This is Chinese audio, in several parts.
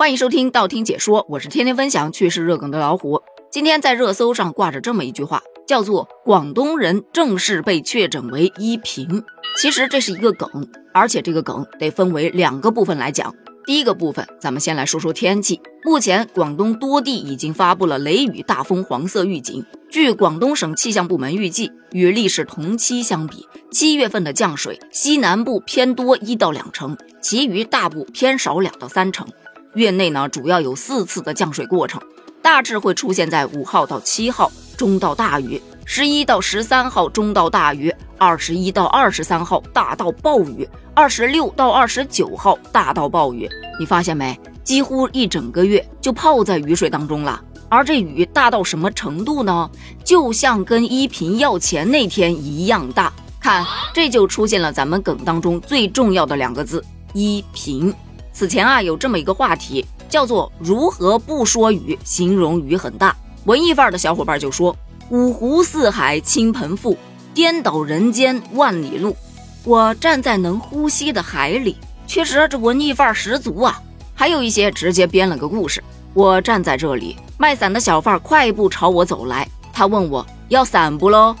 欢迎收听道听解说，我是天天分享趣事热梗的老虎。今天在热搜上挂着这么一句话，叫做“广东人正式被确诊为一贫”。其实这是一个梗，而且这个梗得分为两个部分来讲。第一个部分，咱们先来说说天气。目前广东多地已经发布了雷雨大风黄色预警。据广东省气象部门预计，与历史同期相比，七月份的降水西南部偏多一到两成，其余大部偏少两到三成。月内呢，主要有四次的降水过程，大致会出现在五号到七号中到大雨，十一到十三号中到大雨，二十一到二十三号大到暴雨，二十六到二十九号大到暴雨。你发现没？几乎一整个月就泡在雨水当中了。而这雨大到什么程度呢？就像跟依萍要钱那天一样大。看，这就出现了咱们梗当中最重要的两个字——依萍。此前啊，有这么一个话题，叫做“如何不说雨，形容雨很大”。文艺范儿的小伙伴就说：“五湖四海倾盆覆，颠倒人间万里路。”我站在能呼吸的海里，确实这文艺范儿十足啊。还有一些直接编了个故事：我站在这里，卖伞的小贩快步朝我走来，他问我要伞不喽？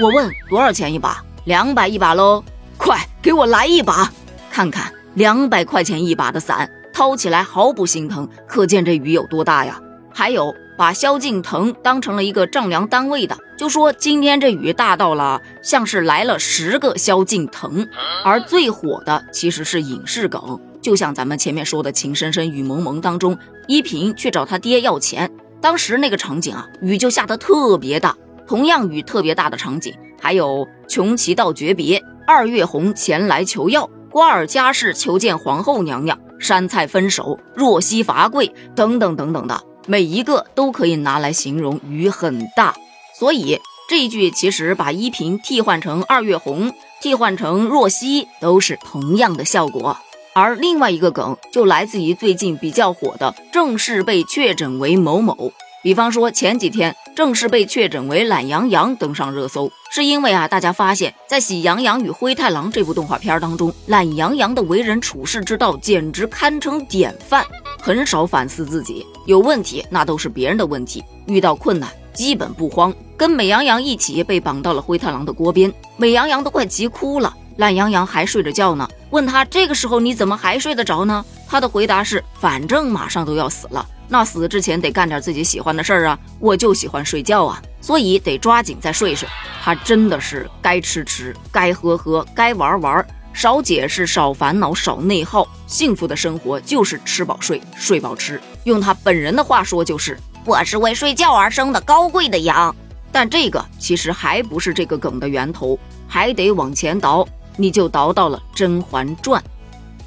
我问多少钱一把？两百一把喽。快给我来一把，看看。两百块钱一把的伞，掏起来毫不心疼，可见这雨有多大呀！还有把萧敬腾当成了一个丈量单位的，就说今天这雨大到了，像是来了十个萧敬腾。而最火的其实是影视梗，就像咱们前面说的《情深深雨蒙蒙》当中，依萍去找他爹要钱，当时那个场景啊，雨就下得特别大。同样雨特别大的场景，还有《穷奇道诀别》，二月红前来求药。瓜尔佳氏求见皇后娘娘，山菜分手，若曦伐桂等等等等的，每一个都可以拿来形容雨很大。所以这一句其实把依萍替换成二月红，替换成若曦，都是同样的效果。而另外一个梗就来自于最近比较火的，正式被确诊为某某。比方说前几天。正式被确诊为懒羊羊登上热搜，是因为啊，大家发现，在《喜羊羊与灰太狼》这部动画片当中，懒羊羊的为人处事之道简直堪称典范，很少反思自己，有问题那都是别人的问题，遇到困难基本不慌。跟美羊羊一起被绑到了灰太狼的锅边，美羊羊都快急哭了，懒羊羊还睡着觉呢。问他这个时候你怎么还睡得着呢？他的回答是：反正马上都要死了。那死之前得干点自己喜欢的事儿啊！我就喜欢睡觉啊，所以得抓紧再睡睡。他真的是该吃吃，该喝喝，该玩玩，少解释，少烦恼，少内耗。幸福的生活就是吃饱睡，睡饱吃。用他本人的话说，就是我是为睡觉而生的高贵的羊。但这个其实还不是这个梗的源头，还得往前倒，你就倒到了《甄嬛传》。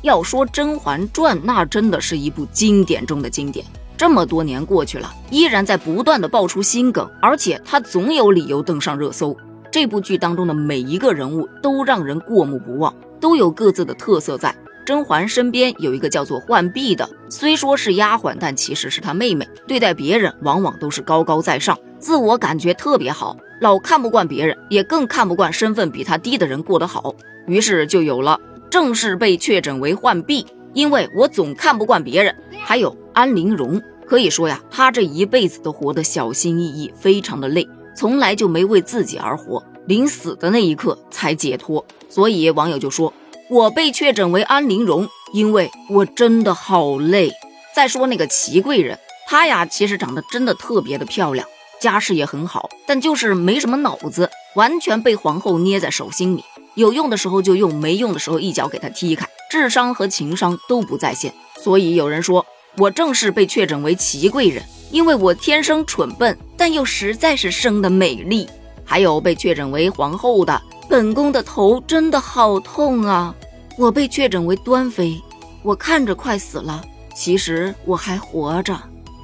要说《甄嬛传》，那真的是一部经典中的经典。这么多年过去了，依然在不断的爆出新梗，而且他总有理由登上热搜。这部剧当中的每一个人物都让人过目不忘，都有各自的特色在。甄嬛身边有一个叫做浣碧的，虽说是丫鬟，但其实是她妹妹，对待别人往往都是高高在上，自我感觉特别好，老看不惯别人，也更看不惯身份比她低的人过得好。于是就有了正式被确诊为浣碧，因为我总看不惯别人。还有安陵容。可以说呀，他这一辈子都活得小心翼翼，非常的累，从来就没为自己而活，临死的那一刻才解脱。所以网友就说：“我被确诊为安陵容，因为我真的好累。”再说那个齐贵人，她呀其实长得真的特别的漂亮，家世也很好，但就是没什么脑子，完全被皇后捏在手心里，有用的时候就用，没用的时候一脚给她踢开，智商和情商都不在线。所以有人说。我正式被确诊为祺贵人，因为我天生蠢笨，但又实在是生的美丽。还有被确诊为皇后的，本宫的头真的好痛啊！我被确诊为端妃，我看着快死了，其实我还活着。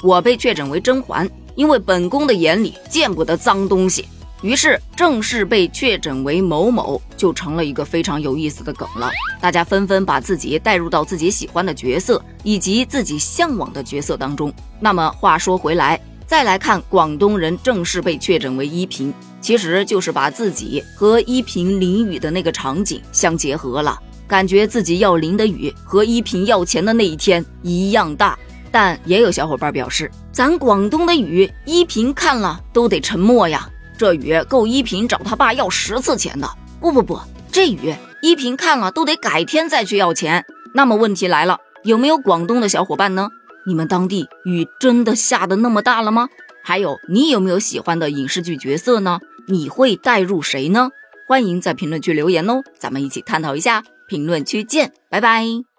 我被确诊为甄嬛，因为本宫的眼里见不得脏东西。于是，正式被确诊为某某就成了一个非常有意思的梗了。大家纷纷把自己带入到自己喜欢的角色以及自己向往的角色当中。那么话说回来，再来看广东人正式被确诊为依萍，其实就是把自己和依萍淋雨的那个场景相结合了，感觉自己要淋的雨和依萍要钱的那一天一样大。但也有小伙伴表示，咱广东的雨，依萍看了都得沉默呀，这雨够依萍找他爸要十次钱的。不不不，这雨依萍看了都得改天再去要钱。那么问题来了，有没有广东的小伙伴呢？你们当地雨真的下的那么大了吗？还有，你有没有喜欢的影视剧角色呢？你会带入谁呢？欢迎在评论区留言哦，咱们一起探讨一下。评论区见，拜拜。